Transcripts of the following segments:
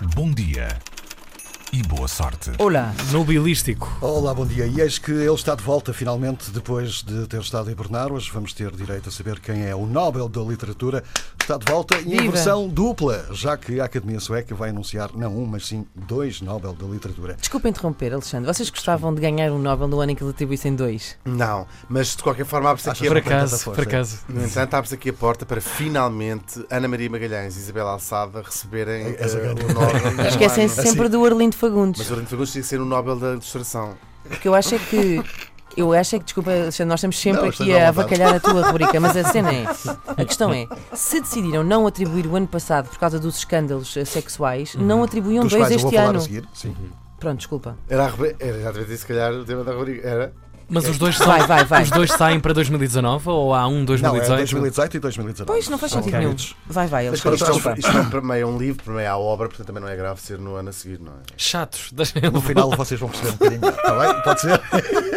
Bom dia e boa sorte. Olá, nobilístico. Olá, bom dia. E eis que ele está de volta finalmente, depois de ter estado a hibernar. Hoje vamos ter direito a saber quem é o Nobel da Literatura. Está de volta e em versão dupla, já que a Academia Sueca vai anunciar não um, mas sim dois Nobel da Literatura. Desculpa interromper, Alexandre. Vocês gostavam de ganhar um Nobel no ano em que lhe atribuíssem dois? Não, mas de qualquer forma abre-se aqui a que Por Tem acaso, por acaso. No entanto, abre-se aqui a porta para finalmente Ana Maria Magalhães e Isabela Alçada receberem eh, o Nobel. Esquecem-se sempre do Arlindo Fagundes. Mas o Orlando Fagundes tinha que ser o Nobel da Ilustração. Porque eu acho é que. Eu acho é que, desculpa, Alexandre, nós estamos sempre Não, aqui à a avacalhar a tua rubrica, mas a cena é. A questão é: se decidiram não atribuir o ano passado por causa dos escândalos eh, sexuais, não atribuíam Dos dois quais eu vou este falar ano. a seguir. Sim. Pronto, desculpa. Era, a rubrica- era exatamente isso, se calhar, o tema da rubrica. Era. Mas os dois, são, Vai, vai, vai. os dois saem para 2019 ou há um Não, é 2018? 2018 e 2019. Pois, não faz sentido nenhum. queridos. Vai, vai, Alexandre, isto, desculpa. isto não para meio é um livro, para meio há obra, portanto também não é grave ser no ano a seguir, não é? Chatos. No final vocês vão perceber um bocadinho está bem? Pode ser?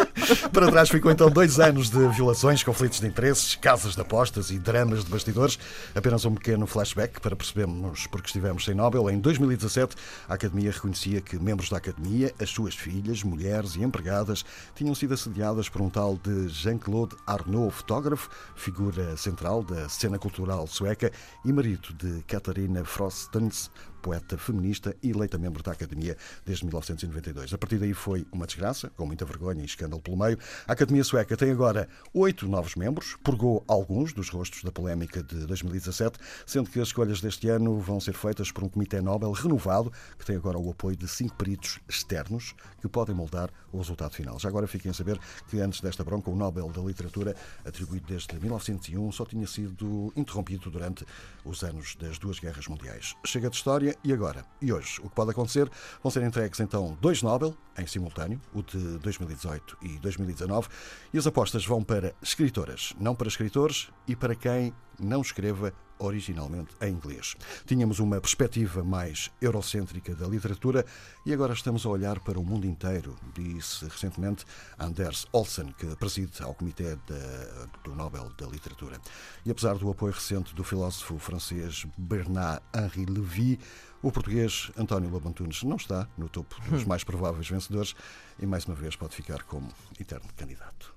Para trás ficou então dois anos de violações, conflitos de interesses, casas de apostas e dramas de bastidores. Apenas um pequeno flashback para percebermos porque estivemos sem Nobel. Em 2017, a Academia reconhecia que membros da Academia, as suas filhas, mulheres e empregadas, tinham sido assediadas por um tal de Jean-Claude Arnault, fotógrafo, figura central da cena cultural sueca e marido de Katarina Frostens, poeta feminista e eleita membro da Academia desde 1992. A partir daí foi uma desgraça, com muita vergonha e escândalo pelo meio. A Academia Sueca tem agora oito novos membros, purgou alguns dos rostos da polémica de 2017, sendo que as escolhas deste ano vão ser feitas por um Comitê Nobel renovado, que tem agora o apoio de cinco peritos externos que podem moldar o resultado final. Já agora fiquem a saber que antes desta bronca, o Nobel da Literatura, atribuído desde 1901, só tinha sido interrompido durante os anos das duas guerras mundiais. Chega de história e agora? E hoje? O que pode acontecer? Vão ser entregues então dois Nobel em simultâneo, o de 2018 e 2019, e as apostas vão para escritoras, não para escritores e para quem não escreva originalmente em inglês. Tínhamos uma perspectiva mais eurocêntrica da literatura e agora estamos a olhar para o mundo inteiro, disse recentemente Anders Olsen, que preside ao Comitê da- do Nobel da Literatura. E apesar do apoio recente do filósofo francês Bernard-Henri Lévy, o português António Labantunes não está no topo dos mais prováveis vencedores e mais uma vez pode ficar como eterno candidato.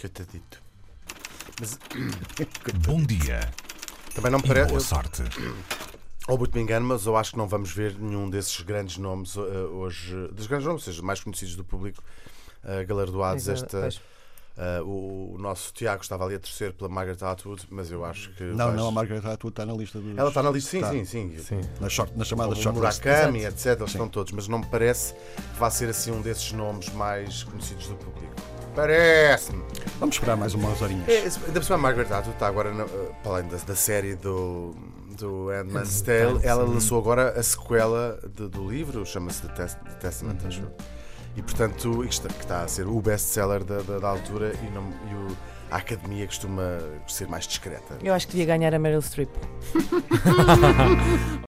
Coitadito. Mas Bom dia também não me parece. boa sorte. Ou muito me engano, mas eu acho que não vamos ver nenhum desses grandes nomes eh, hoje, dos grandes nomes, ou seja, mais conhecidos do público, eh, galardoados. Esta, Pois. eh, o, o nosso Tiago estava ali a torcer pela Margaret Atwood, mas eu acho que. Não, vais- não, a Margaret Atwood está na lista dos... Ela está na lista, sim, Está. sim, sim. Sim. Na, short, na chamada o shortlist. Murakami, etc. Eles estão todos, mas não me parece que vá ser assim um desses nomes mais conhecidos do público. Parece-me. Vamos esperar mais umas horinhas. É, ainda por cima, a Margaret Atwood está agora, na, eh, para além da, da série do, do Handmaid's Tale, ela lançou agora a sequela de- do livro, chama-se The, Test- The Testament, acho eu. E portanto, isto que está a ser o best-seller da, da, da altura e, não- e o- a academia costuma ser mais discreta. Eu acho que devia ganhar a Meryl Streep.